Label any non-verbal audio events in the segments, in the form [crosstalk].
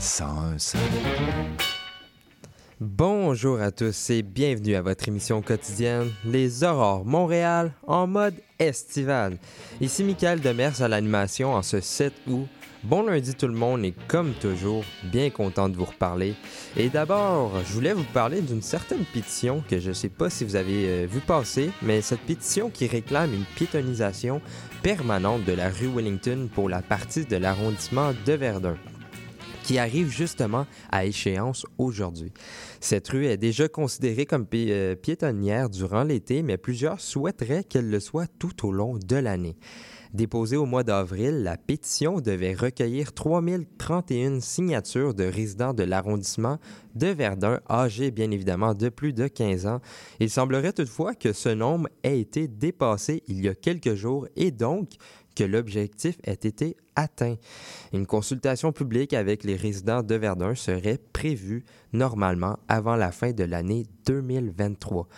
101.5. Bonjour à tous et bienvenue à votre émission quotidienne Les Aurores Montréal en mode estival. Ici Michael Demers à l'animation en ce 7 août. Bon lundi tout le monde et comme toujours, bien content de vous reparler. Et d'abord, je voulais vous parler d'une certaine pétition que je ne sais pas si vous avez euh, vu passer, mais cette pétition qui réclame une piétonisation permanente de la rue Wellington pour la partie de l'arrondissement de Verdun qui arrive justement à échéance aujourd'hui. Cette rue est déjà considérée comme euh, piétonnière durant l'été, mais plusieurs souhaiteraient qu'elle le soit tout au long de l'année. Déposée au mois d'avril, la pétition devait recueillir 3031 signatures de résidents de l'arrondissement de Verdun, âgés bien évidemment de plus de 15 ans. Il semblerait toutefois que ce nombre ait été dépassé il y a quelques jours et donc que l'objectif ait été atteint. Une consultation publique avec les résidents de Verdun serait prévue normalement avant la fin de l'année 2023.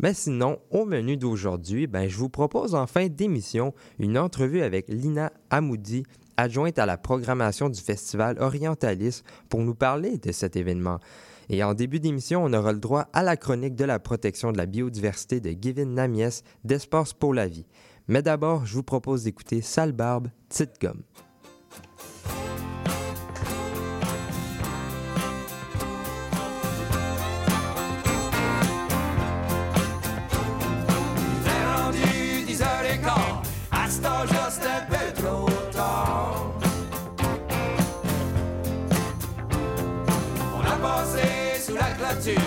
Mais sinon, au menu d'aujourd'hui, ben, je vous propose en fin d'émission une entrevue avec Lina Amoudi, adjointe à la programmation du festival Orientalis, pour nous parler de cet événement. Et en début d'émission, on aura le droit à la chronique de la protection de la biodiversité de Givin Namies d'Espace pour la vie. Mais d'abord, je vous propose d'écouter Sale Barbe, Petite Gomme. T'es rendu 10h15, à cet âge-là, c'est un peu trop tard. On a sous la clôture,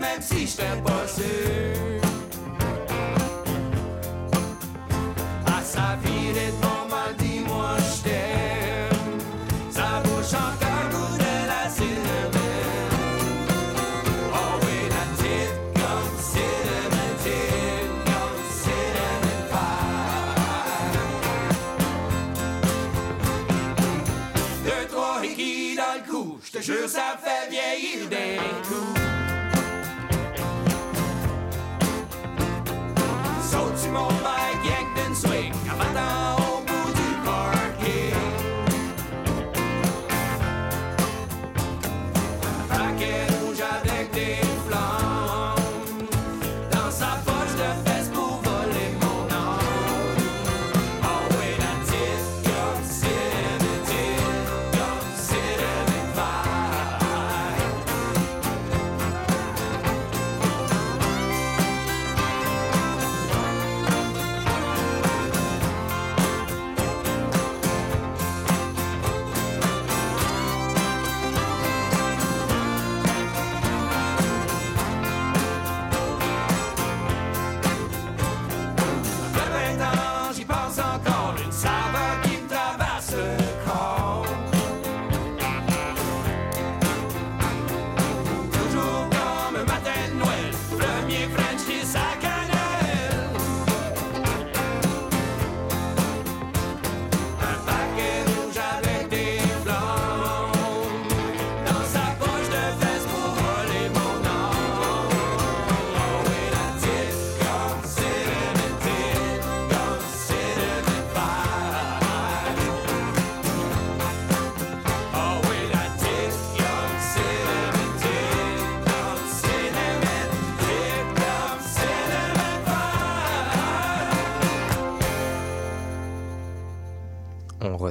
même si j'étais pas sûr. Hickeys dans le cou, je te jure ça fait vieillir d'un coup. Saute sur mon bike, yank d'une swing, en battant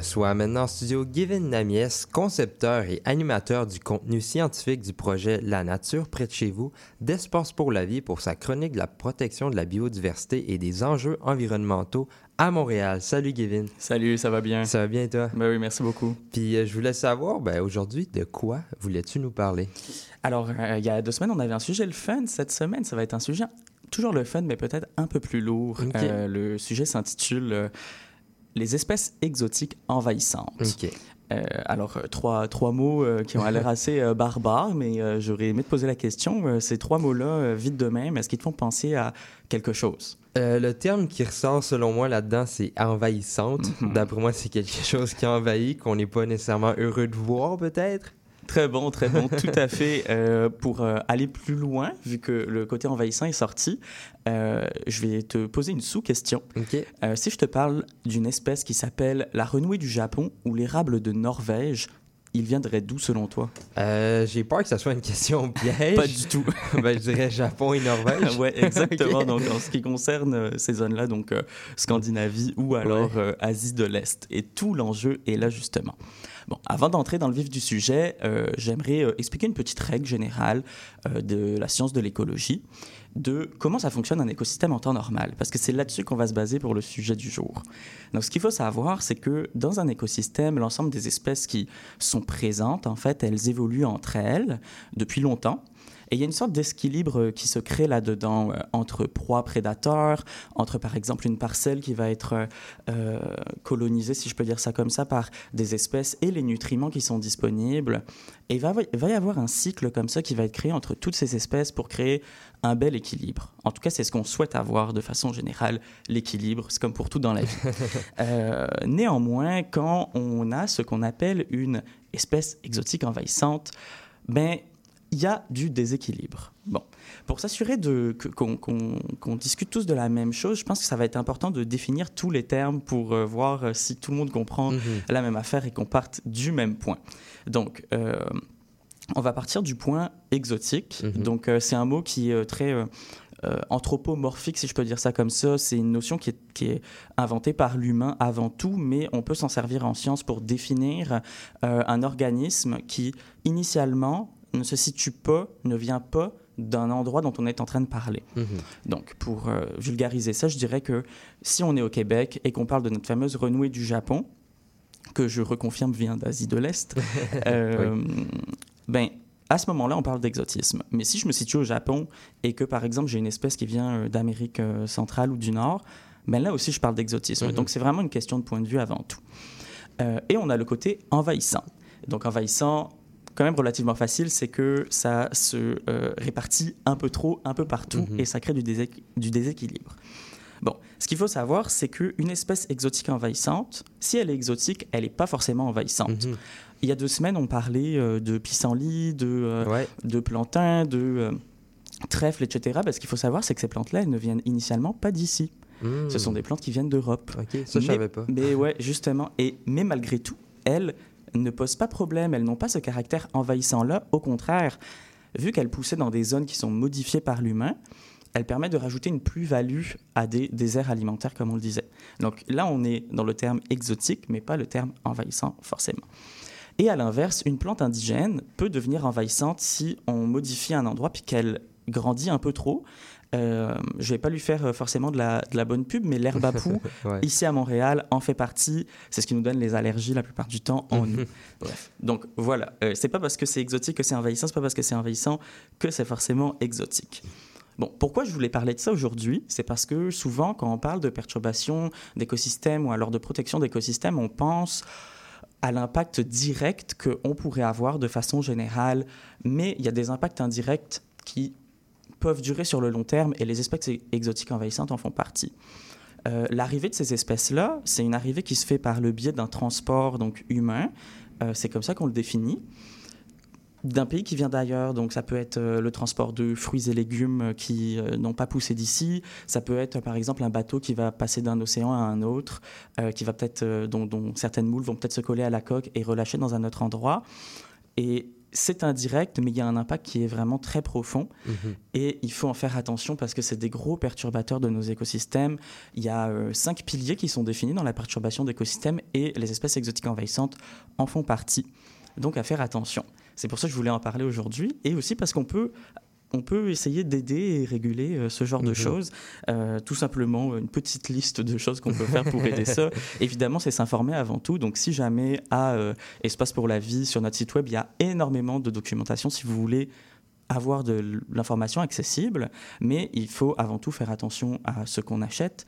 reçoit maintenant en studio Gavin Namies, concepteur et animateur du contenu scientifique du projet La nature près de chez vous d'Espace pour la vie pour sa chronique de la protection de la biodiversité et des enjeux environnementaux à Montréal. Salut Gavin. Salut, ça va bien? Ça va bien toi? Ben oui, merci beaucoup. Puis euh, je voulais savoir, ben, aujourd'hui, de quoi voulais-tu nous parler? Alors, euh, il y a deux semaines, on avait un sujet le fun. Cette semaine, ça va être un sujet toujours le fun, mais peut-être un peu plus lourd. Euh, le sujet s'intitule euh, les espèces exotiques envahissantes. Euh, alors, euh, trois, trois mots euh, qui ont l'air [laughs] assez barbares, mais j'aurais aimé te poser la question. Ces trois mots-là, vite de même, est-ce qu'ils te font penser à quelque chose? Le terme qui ressort selon moi là-dedans, c'est envahissante. Mhm. D'après moi, c'est quelque [laughs] chose qui envahit, qu'on n'est pas nécessairement heureux de voir, peut-être. Très bon, très bon, tout à fait. Euh, pour euh, aller plus loin, vu que le côté envahissant est sorti, euh, je vais te poser une sous-question. Si je te parle d'une espèce qui s'appelle la renouée du Japon ou l'érable de Norvège, il viendrait d'où selon toi? Euh, J'ai peur que ça soit une question [laughs] piège. Pas du tout. [laughs] ben, je dirais Japon et Norvège. ouais, exactement. [laughs] Donc, en ce qui concerne euh, ces zones-là, donc euh, Scandinavie ou alors Asie de l'Est. Et tout l'enjeu est là, justement. Bon, avant d'entrer dans le vif du sujet, j'aimerais expliquer une petite règle générale de la science de l'écologie, de comment ça fonctionne un écosystème en temps normal, parce que c'est là-dessus qu'on va se baser pour le sujet du jour. Donc, ce qu'il faut savoir, c'est que dans un écosystème, l'ensemble des espèces qui sont présentes, en fait, elles évoluent entre elles depuis longtemps. Et il y a une sorte d'équilibre qui se crée là-dedans euh, entre proies prédateurs, entre par exemple une parcelle qui va être euh, colonisée, si je peux dire ça comme ça, par des espèces et les nutriments qui sont disponibles. Et il va, va y avoir un cycle comme ça qui va être créé entre toutes ces espèces pour créer un bel équilibre. En tout cas, c'est ce qu'on souhaite avoir de façon générale, l'équilibre. C'est comme pour tout dans la vie. [laughs] Euh, néanmoins, quand on a ce qu'on appelle une espèce exotique envahissante, ben il y a du déséquilibre. Bon, pour s'assurer qu'on discute tous de la même chose, je pense que ça va être important de définir tous les termes pour euh, voir euh, si tout le monde comprend Mhm. la même affaire et qu'on parte du même point. Donc, euh, on va partir du point exotique. Mhm. Donc, euh, c'est un mot qui est euh, très euh, anthropomorphique, si je peux dire ça comme ça. C'est une notion qui est, qui est inventée par l'humain avant tout, mais on peut s'en servir en science pour définir euh, un organisme qui, initialement, ne se situe pas, ne vient pas d'un endroit dont on est en train de parler. Mhm. Donc, pour vulgariser ça, je dirais que si on est au Québec et qu'on parle de notre fameuse renouée du Japon, que je reconfirme vient d'Asie de l'Est, [laughs] euh, ben, à ce moment-là, on parle d'exotisme. Mais si je me situe au Japon et que, par exemple, j'ai une espèce qui vient euh, d'Amérique euh, centrale ou du Nord, ben là aussi, je parle d'exotisme. Mhm. Donc, c'est vraiment une question de point de vue avant tout. Euh, et on a le côté envahissant. Donc, envahissant, quand même relativement facile, c'est que ça se euh, répartit un peu trop, un peu partout, Mhm. et ça crée du, déséqu- du déséquilibre. Bon, ce qu'il faut savoir, c'est qu'une espèce exotique envahissante, si elle est exotique, elle n'est pas forcément envahissante. Mhm. Il y a deux semaines, on parlait euh, de pissenlit, de, euh, Ouais. de plantain, de euh, trèfle, etc. Ben, ce qu'il faut savoir, c'est que ces plantes-là, elles ne viennent initialement pas d'ici. Mhm. Ce sont des plantes qui viennent d'Europe. Ok, ça, je Mais- savais pas. Mais [laughs] ouais, justement. Et, mais malgré tout, elles ne posent pas problème. Elles n'ont pas ce caractère envahissant-là. Au contraire, vu qu'elles poussaient dans des zones qui sont modifiées par l'humain, elles permettent de rajouter une plus-value à des déserts alimentaires, comme on le disait. Donc là, on est dans le terme exotique, mais pas le terme envahissant, forcément. Et à l'inverse, une plante indigène peut devenir envahissante si on modifie un endroit puis qu'elle grandit un peu trop. Euh, je vais pas lui faire euh, forcément de la, de la bonne pub, mais l'herbe à [laughs] poux, Ouais. ici à Montréal, en fait partie. C'est ce qui nous donne les allergies la plupart du temps en [laughs] nous. Bref. Donc voilà, Euh, c'est pas parce que c'est exotique que c'est envahissant, c'est pas parce que c'est envahissant que c'est forcément exotique. Bon, pourquoi je voulais parler de ça aujourd'hui? C'est parce que souvent, quand on parle de perturbation d'écosystèmes ou alors de protection d'écosystèmes, on pense à l'impact direct qu'on pourrait avoir de façon générale, mais il y a des impacts indirects qui peuvent durer sur le long terme et les espèces exotiques envahissantes en font partie. Euh, L'arrivée de ces espèces-là, c'est une arrivée qui se fait par le biais d'un transport donc humain. Euh, c'est comme ça qu'on le définit d'un pays qui vient d'ailleurs. Donc, ça peut être euh, le transport de fruits et légumes euh, qui euh, n'ont pas poussé d'ici. Ça peut être, par exemple, un bateau qui va passer d'un océan à un autre, euh, qui va peut-être, euh, dont, dont certaines moules vont peut-être se coller à la coque et relâcher dans un autre endroit. Et c'est indirect, mais il y a un impact qui est vraiment très profond. Mhm. Et il faut en faire attention parce que c'est des gros perturbateurs de nos écosystèmes. Il y a euh, cinq piliers qui sont définis dans la perturbation d'écosystèmes et les espèces exotiques envahissantes en font partie. Donc à faire attention. C'est pour ça que je voulais en parler aujourd'hui et aussi parce qu'on peut on peut essayer d'aider et réguler euh, ce genre de Mhm. choses. Euh, tout simplement, une petite liste de choses qu'on peut faire pour aider ça. [laughs] Évidemment, c'est s'informer avant tout. Donc, si jamais à euh, Espace pour la vie, sur notre site web, il y a énormément de documentation si vous voulez avoir de l'information accessible, mais il faut avant tout faire attention à ce qu'on achète.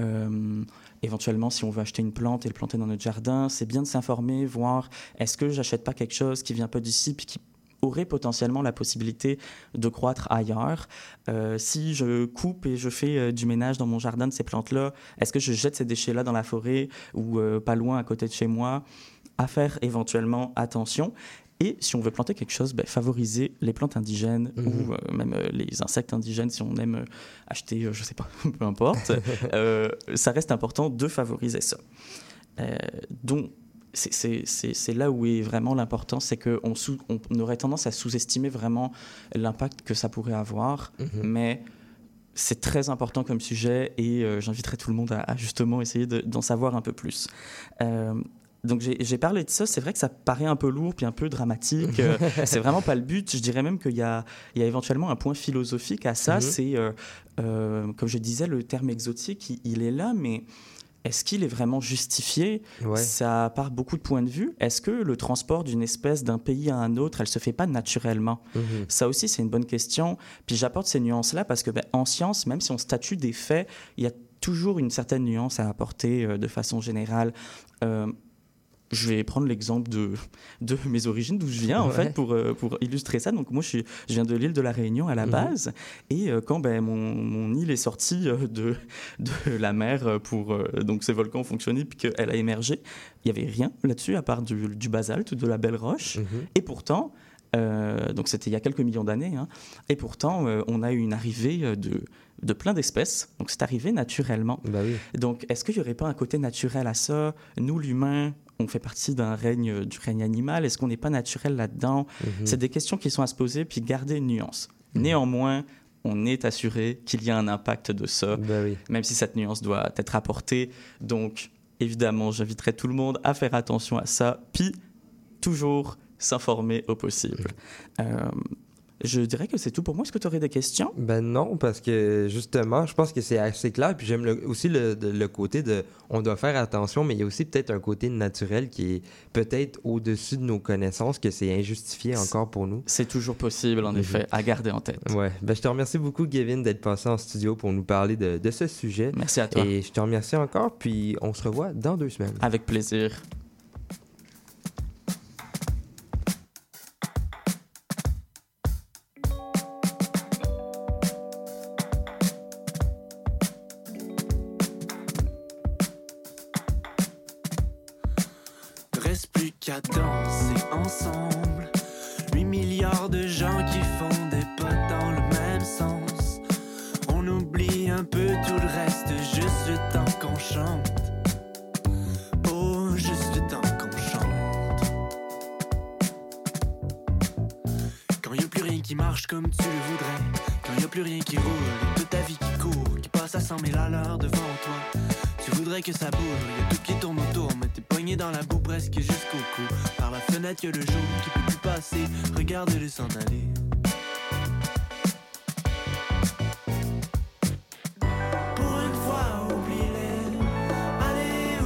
Euh, éventuellement, si on veut acheter une plante et le planter dans notre jardin, c'est bien de s'informer, voir est-ce que j'achète pas quelque chose qui vient pas d'ici puis qui aurait potentiellement la possibilité de croître ailleurs. Euh, si je coupe et je fais euh, du ménage dans mon jardin de ces plantes-là, est-ce que je jette ces déchets-là dans la forêt ou euh, pas loin à côté de chez moi? À faire éventuellement attention. Et si on veut planter quelque chose, ben, favoriser les plantes indigènes Mhm. ou euh, même euh, les insectes indigènes si on aime euh, acheter, je sais pas, [laughs] peu importe. [laughs] Ça reste important de favoriser ça. Donc, c'est- là où est vraiment l'important, c'est qu'on on aurait tendance à sous-estimer vraiment l'impact que ça pourrait avoir, Mhm. mais c'est très important comme sujet et j'inviterai tout le monde à, à justement essayer de- d'en savoir un peu plus. Donc j'ai parlé de ça, c'est vrai que ça paraît un peu lourd puis un peu dramatique. euh, [laughs] c'est vraiment pas le but. Je dirais même qu'il y a, il y a éventuellement un point philosophique à ça. Mhm. C'est, euh, euh, comme je disais, le terme exotique, il, il est là, mais est-ce qu'il est vraiment justifié? Ouais. Ça part beaucoup de points de vue. Est-ce que le transport d'une espèce d'un pays à un autre, elle se fait pas naturellement? Mhm. ça aussi, c'est une bonne question. Puis j'apporte ces nuances-là parce que ben, en science, même si on statue des faits, il y a toujours une certaine nuance à apporter euh, de façon générale. Euh, je vais prendre l'exemple de, [laughs] de mes origines, d'où je viens, en fait, pour, euh, pour illustrer ça. Donc, moi, je, suis- je viens de l'île de la Réunion à la Mhm. base. Et euh, quand ben, mon, mon île est sortie euh, de, [laughs] de la mer pour. donc, ces volcans ont fonctionné, puis qu'elle a émergé, il n'y avait rien là-dessus, à part du, du basalte, de la belle roche. Mhm. Et pourtant, euh, donc c'était il y a quelques millions d'années, hein, et pourtant euh, on a eu une arrivée de, de plein d'espèces, donc c'est arrivé naturellement. Bah oui. Donc est-ce qu'il n'y aurait pas un côté naturel à ça? Nous, l'humain, on fait partie d'un règne, euh, du règne animal, est-ce qu'on n'est pas naturel là-dedans? Mhm. C'est des questions qui sont à se poser, puis garder une nuance. Néanmoins, on est assuré qu'il y a un impact de ça, oui. même si cette nuance doit être apportée. Donc, évidemment, j'inviterai tout le monde à faire attention à ça, puis toujours s'informer au possible. Euh, je dirais que c'est tout pour moi. Est-ce que tu aurais des questions? Ben non, parce que justement, je pense que c'est assez clair. Puis j'aime aussi le, côté de on doit faire attention, mais il y a aussi peut-être un côté naturel qui est peut-être au-dessus de nos connaissances, que c'est injustifié encore pour nous. C'est toujours possible, en Mhm. effet, à garder en tête. Ouais. Ben je te remercie beaucoup, Gavin, d'être passé en studio pour nous parler de, de ce sujet. Merci à toi. Et je te remercie encore, puis on se revoit dans deux semaines. Avec plaisir. Le jour qui peut plus passer, regarde-le s'en aller. Pour une fois, oublie-les. Allez,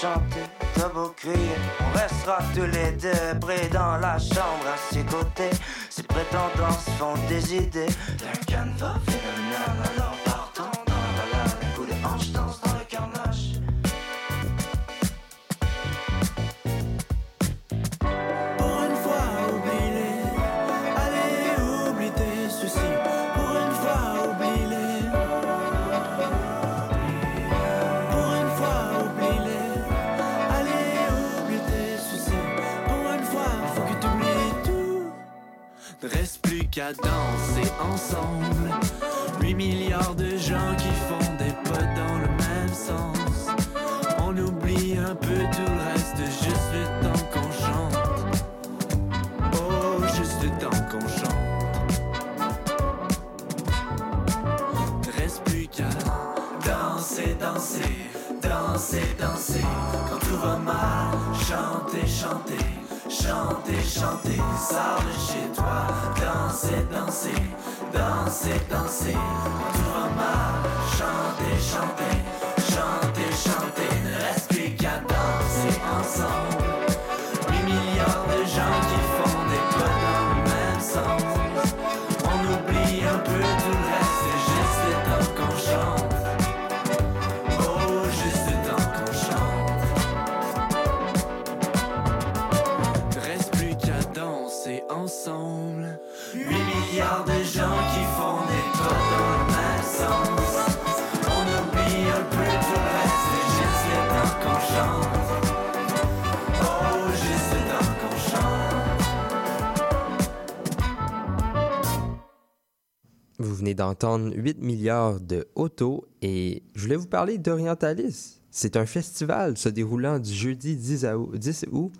chanter, t'as beau crier, on restera tous les deux près dans la chambre à ses côtés. Ces prétendances font des idées d'un canevas phénoménal. Alors qu'à danser ensemble. 8 milliards de gens qui font des potes dans le même sens. On oublie un peu tout le reste, juste le temps qu'on chante. Oh, juste le temps qu'on chante. Reste plus qu'à danser, danser, danser, danser. Quand tout va mal, chanter, chanter chanter, chanter. Sors de chez toi, danser, danser, danser, danser. Quand tout va mal, chanter, chanter, chanter, chanter. Venez d'entendre 8 milliards de autos et je voulais vous parler d'Orientalis. C'est un festival se déroulant du jeudi 10 août, 10 août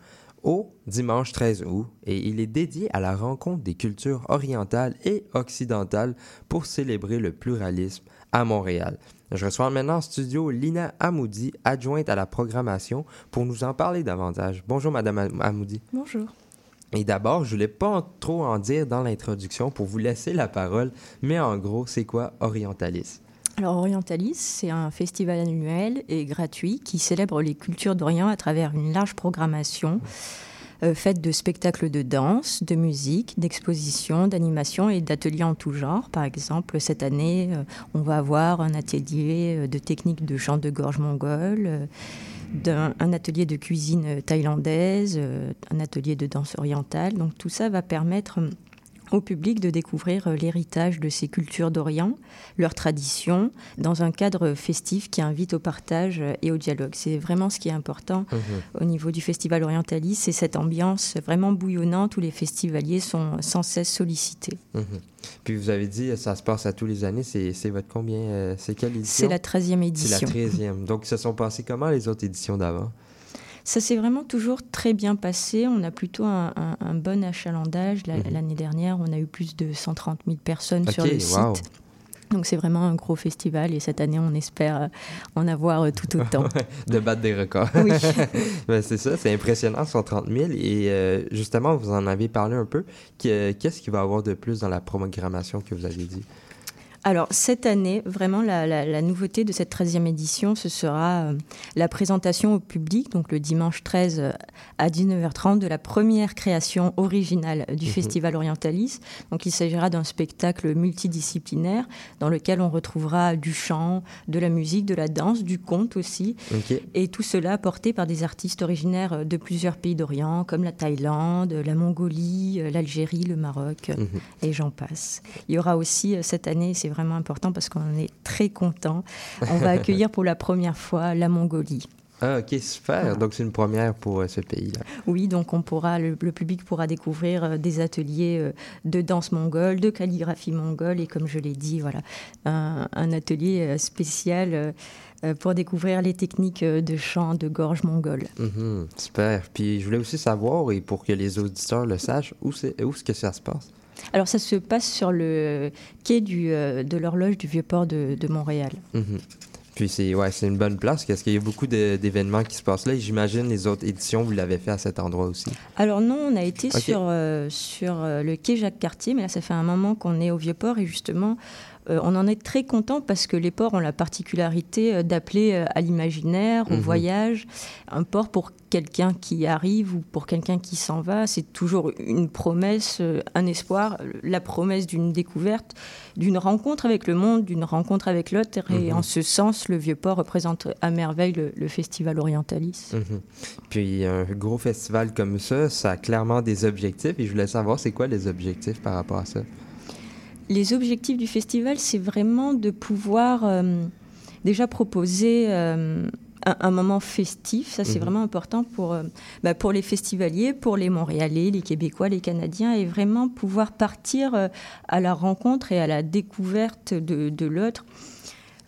au dimanche 13 août et il est dédié à la rencontre des cultures orientales et occidentales pour célébrer le pluralisme à Montréal. Je reçois maintenant en studio Lina Amoudi, adjointe à la programmation, pour nous en parler davantage. Bonjour Madame Am- Amoudi. Bonjour. Et d'abord, je voulais pas trop en dire dans l'introduction pour vous laisser la parole, mais en gros, c'est quoi Orientalis? Alors Orientalis, c'est un festival annuel et gratuit qui célèbre les cultures d'Orient à travers une large programmation euh, faite de spectacles de danse, de musique, d'expositions, d'animations et d'ateliers en tout genre. Par exemple, cette année, euh, on va avoir un atelier euh, de technique de chant de gorge mongole, d'un, un atelier de cuisine thaïlandaise, euh, un atelier de danse orientale. Donc tout ça va permettre au public de découvrir euh, l'héritage de ces cultures d'Orient, leurs traditions, dans un cadre festif qui invite au partage euh, et au dialogue. C'est vraiment ce qui est important au niveau du Festival Orientalis, c'est cette ambiance vraiment bouillonnante où les festivaliers sont sans cesse sollicités. Mhm. Puis vous avez dit, ça se passe à tous les années. C'est votre combien euh, C'est quelle édition C'est la 13e édition. C'est la 13e. Donc, se sont passés comment les autres éditions d'avant? Ça s'est vraiment toujours très bien passé. On a plutôt un, un- un bon achalandage. La- Mhm. L'année dernière, on a eu plus de 130 000 personnes sur le wow. site. Donc c'est vraiment un gros festival et cette année, on espère euh, en avoir euh, tout autant. [laughs] De battre des records. Oui. [laughs] Ben, c'est ça, c'est impressionnant, 130 000. Et euh, justement, vous en avez parlé un peu. Que- Qu'est-ce qu'il va y avoir de plus dans la programmation que vous avez dit? Alors, cette année, vraiment, la, la- la nouveauté de cette 13e édition, ce sera euh, la présentation au public, donc le dimanche 13 euh, à 19h30, de la première création originale du Mhm. Festival Orientalis. Donc, il s'agira d'un spectacle multidisciplinaire dans lequel on retrouvera du chant, de la musique, de la danse, du conte aussi. Et tout cela porté par des artistes originaires de plusieurs pays d'Orient, comme la Thaïlande, la Mongolie, euh, l'Algérie, le Maroc, euh, Mhm. et j'en passe. Il y aura aussi euh, cette année, c'est vraiment important parce qu'on est très content, on va accueillir pour la première fois la Mongolie. Ah, OK, super. Donc, c'est une première pour euh, ce pays-là. Oui, donc on pourra, le, le public pourra découvrir euh, des ateliers euh, de danse mongole, de calligraphie mongole et comme je l'ai dit, voilà, un, un atelier spécial pour découvrir les techniques de chant de gorge mongole. Mhm, super. Puis, je voulais aussi savoir, et pour que les auditeurs le sachent, où c'est où est-ce que ça se passe? Alors ça se passe sur le quai du, euh, de l'horloge du Vieux-Port de, de Montréal. Mhm. Puis c'est ouais, c'est une bonne place parce qu'il y a beaucoup d'événements qui se passent là. Et j'imagine les autres éditions, vous l'avez fait à cet endroit aussi. Alors non, on a été sur, euh, sur euh, le quai Jacques-Cartier, mais là ça fait un moment qu'on est au Vieux-Port et justement on en est très content parce que les ports ont la particularité euh, d'appeler euh, à l'imaginaire, au Mhm. voyage. Un port pour quelqu'un qui arrive ou pour quelqu'un qui s'en va, c'est toujours une promesse, euh, un espoir, euh, la promesse d'une découverte, d'une rencontre avec le monde, d'une rencontre avec l'autre. Et Mhm. en ce sens, le Vieux-Port représente à merveille le, le Festival Orientalis. Mhm. Puis un gros festival comme ça, ça a clairement des objectifs. Et je voulais savoir, c'est quoi les objectifs par rapport à ça? Les objectifs du festival, c'est vraiment de pouvoir euh, déjà proposer euh, un, un moment festif. Ça, c'est Mhm. vraiment important pour, euh, bah, pour les festivaliers, pour les Montréalais, les Québécois, les Canadiens, et vraiment pouvoir partir à la rencontre et à la découverte de, de l'autre.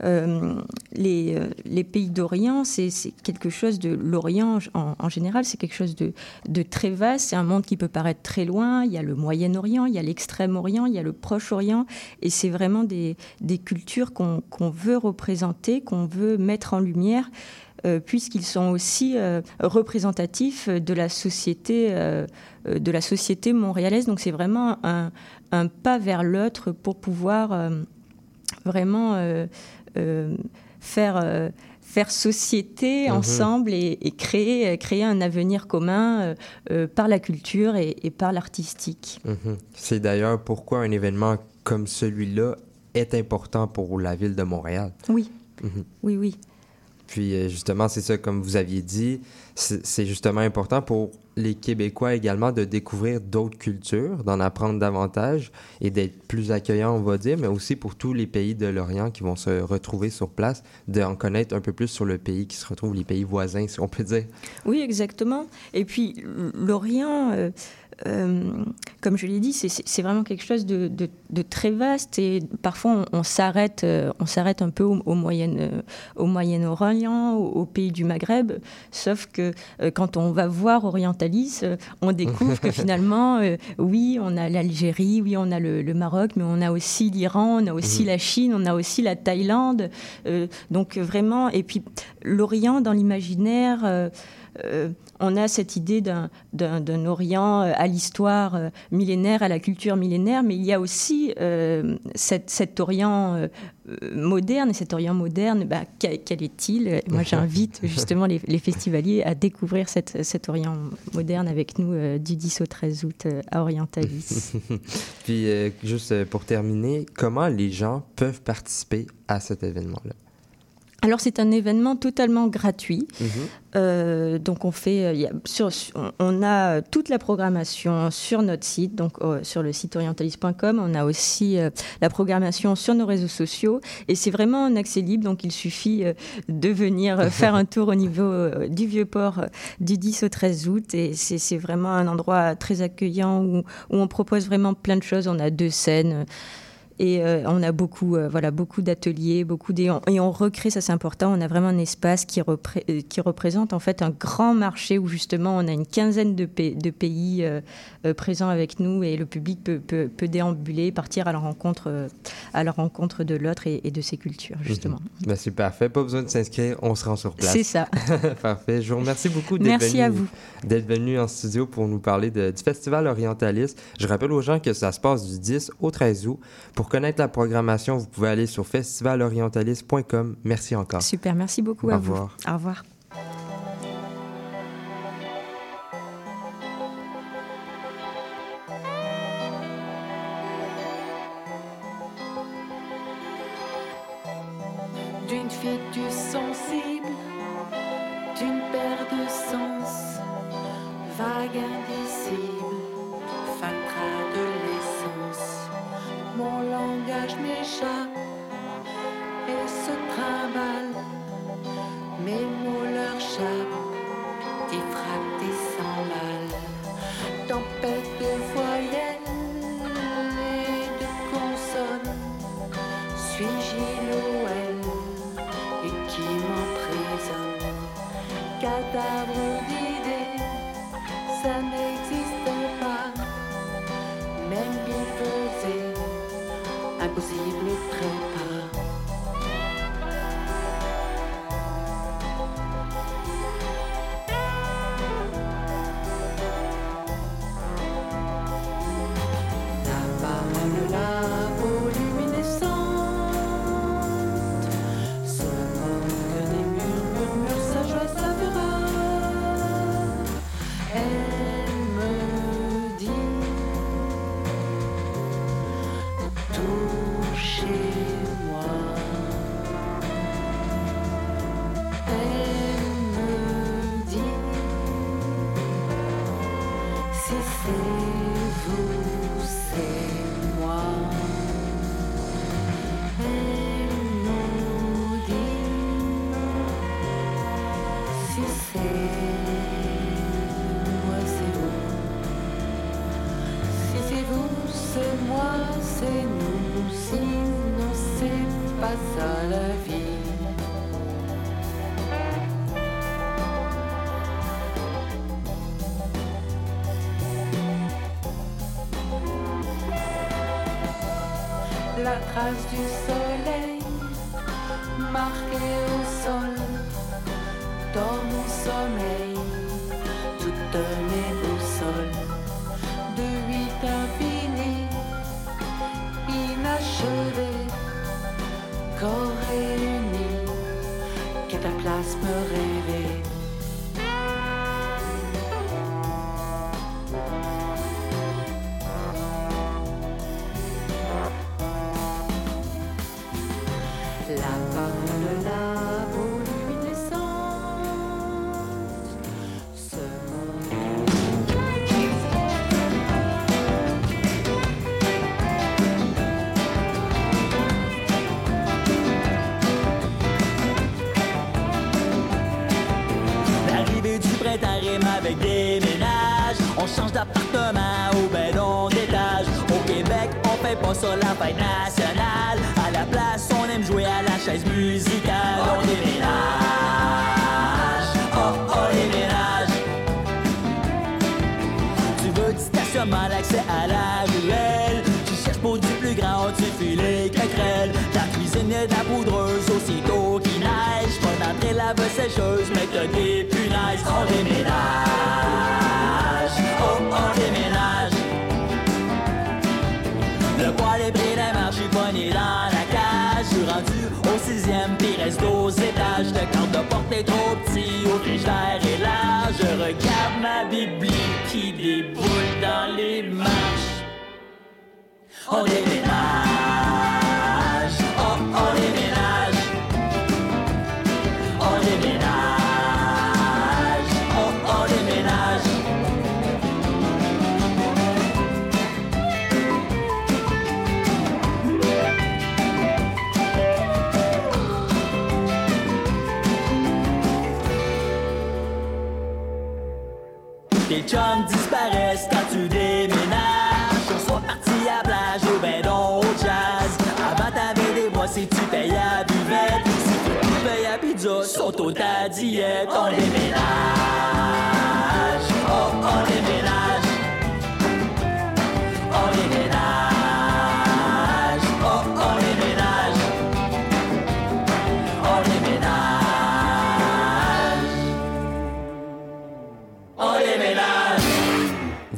Euh, les, euh, les pays d'Orient, c'est quelque chose de l'Orient en, général, c'est quelque chose de, très vaste. C'est un monde qui peut paraître très loin. Il y a le Moyen-Orient, il y a l'Extrême-Orient, il y a le Proche-Orient, et c'est vraiment des, cultures qu'on veut représenter, qu'on veut mettre en lumière. euh, puisqu'ils sont aussi représentatifs de la société, montréalaise. Donc c'est vraiment un, pas vers l'autre pour pouvoir vraiment faire, euh, faire société Mhm. ensemble et, et créer, créer un avenir commun euh, euh, par la culture et, et par l'artistique. Mhm. C'est d'ailleurs pourquoi un événement comme celui-là est important pour la ville de Montréal. Oui, Mhm. oui, oui. Puis euh, justement, c'est ça, comme vous aviez dit, c'est justement important pour les Québécois également de découvrir d'autres cultures, d'en apprendre davantage et d'être plus accueillants, on va dire, mais aussi pour tous les pays de l'Orient qui vont se retrouver sur place, d'en connaître un peu plus sur le pays qui se retrouve, les pays voisins, si on peut dire. Oui, exactement. Et puis, l'Orient, euh, euh, comme je l'ai dit, c'est- vraiment quelque chose de, de- de très vaste et parfois on, s'arrête euh, on s'arrête un peu au, au Moyen, euh, au Moyen-Orient, au, au pays du Maghreb, sauf que euh, quand on va voir Orientalis, euh, on découvre que [laughs] finalement, oui, on a l'Algérie, oui, on a le, le Maroc, mais on a aussi l'Iran, on a aussi Mhm. la Chine, on a aussi la Thaïlande. donc vraiment, et puis l'Orient dans l'imaginaire. Euh, on a cette idée d'un- Orient euh, à l'histoire euh, millénaire, à la culture millénaire, mais il y a aussi cette- cet Orient moderne. Et cet Orient moderne, bah, quel, est-il? Moi, [laughs] j'invite justement les, les festivaliers à découvrir cette- cet Orient moderne avec nous euh, du 10 au 13 août euh, à Orientalis. [laughs] Puis euh, juste pour terminer, comment les gens peuvent participer à cet événement-là? Alors c'est un événement totalement gratuit. Mhm. Euh, donc on fait, euh, y a- sur- on- a euh, toute la programmation sur notre site, donc euh, sur le site orientalis.com. On a aussi euh, la programmation sur nos réseaux sociaux et c'est vraiment un accès libre. Donc il suffit de venir faire un tour au niveau du vieux port du 10 au 13 août et c'est c'est vraiment un endroit très accueillant où, où on propose vraiment plein de choses. On a deux scènes. Et euh, on a beaucoup, euh, voilà, beaucoup d'ateliers, beaucoup des, et on recrée, ça c'est important. On a vraiment un espace qui, repré- euh, qui représente en fait un grand marché où justement on a une quinzaine de, pa- de pays euh, présents avec nous et le public peut, peut, peut déambuler, partir à la rencontre, à la rencontre de l'autre et, et de ses cultures justement. Mhm. Ben, c'est parfait. Pas besoin de s'inscrire, on se rend sur place. C'est ça. [laughs] parfait. Je vous remercie beaucoup d'être Merci venu, à vous. d'être venu en studio pour nous parler de- du Festival Orientaliste. Je rappelle aux gens que ça se passe du 10 au 13 août. Pour connaître la programmation, vous pouvez aller sur festivalorientaliste.com. Merci encore. Super, merci beaucoup Au à revoir. vous. Au revoir. d'une figure sensible, d'une paire de sens, vague indicible, la trace du soleil marquée au sol dans mon sommeil, toutes corps réunis, cataplasme rêvé. Fête nationale. À la place, on aime jouer à la chaise musicale. On déménage. Oh, on déménage. Tu veux du stationnement, l'accès à la ruelle. Tu cherches pour du plus grand, tu fuis les craquerelles. La cuisine et la poudreuse, aussitôt qu'il neige. Pas d'entrée la sécheuse, mais t'as des punaises. On déménage. Trop petit, au frigidaire est large. Je regarde ma bibli qui déboule dans les marches. On. Sauto ta diète. On déménage. Oh,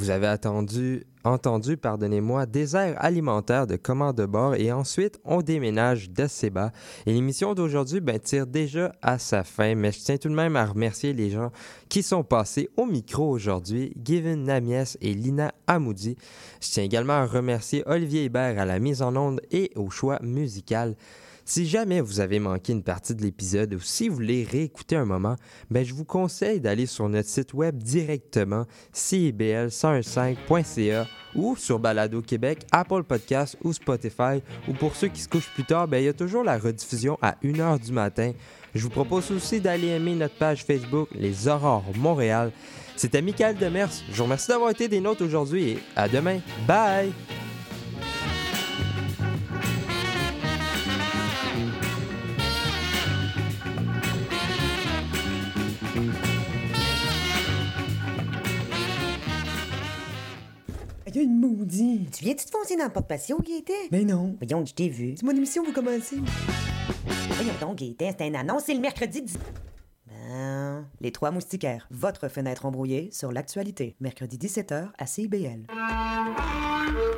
Vous avez attendu, entendu, pardonnez-moi, désert alimentaire de commande de bord et ensuite on déménage de Seba. Et l'émission d'aujourd'hui ben, tire déjà à sa fin, mais je tiens tout de même à remercier les gens qui sont passés au micro aujourd'hui, Given Namies et Lina Amoudi. Je tiens également à remercier Olivier Hébert à la mise en onde et au choix musical. Si jamais vous avez manqué une partie de l'épisode ou si vous voulez réécouter un moment, ben je vous conseille d'aller sur notre site web directement cibl115.ca ou sur Balado Québec, Apple Podcasts ou Spotify. Ou pour ceux qui se couchent plus tard, ben il y a toujours la rediffusion à 1h du matin. Je vous propose aussi d'aller aimer notre page Facebook Les Aurores Montréal. C'était Michael Demers. Je vous remercie d'avoir été des nôtres aujourd'hui et à demain. Bye! Il y a une maudite. Tu viens-tu te foncer dans le porte-patio, Gaëtan? Mais non. Voyons, je t'ai vu. C'est mon émission, vous commencez. Voyons donc, Gaëtan, c'est un annonce, c'est le mercredi 10... Ben, Les Trois Moustiquaires, votre fenêtre embrouillée sur l'actualité. Mercredi 17h à CIBL.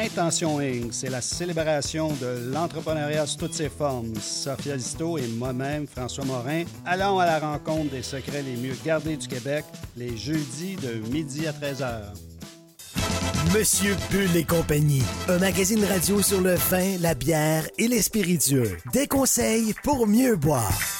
Intention Inc., c'est la célébration de l'entrepreneuriat sous toutes ses formes. Sophia Listo et moi-même, François Morin, allons à la rencontre des secrets les mieux gardés du Québec les jeudis de midi à 13h. Monsieur Bull et compagnie, un magazine radio sur le vin, la bière et les spiritueux. Des conseils pour mieux boire.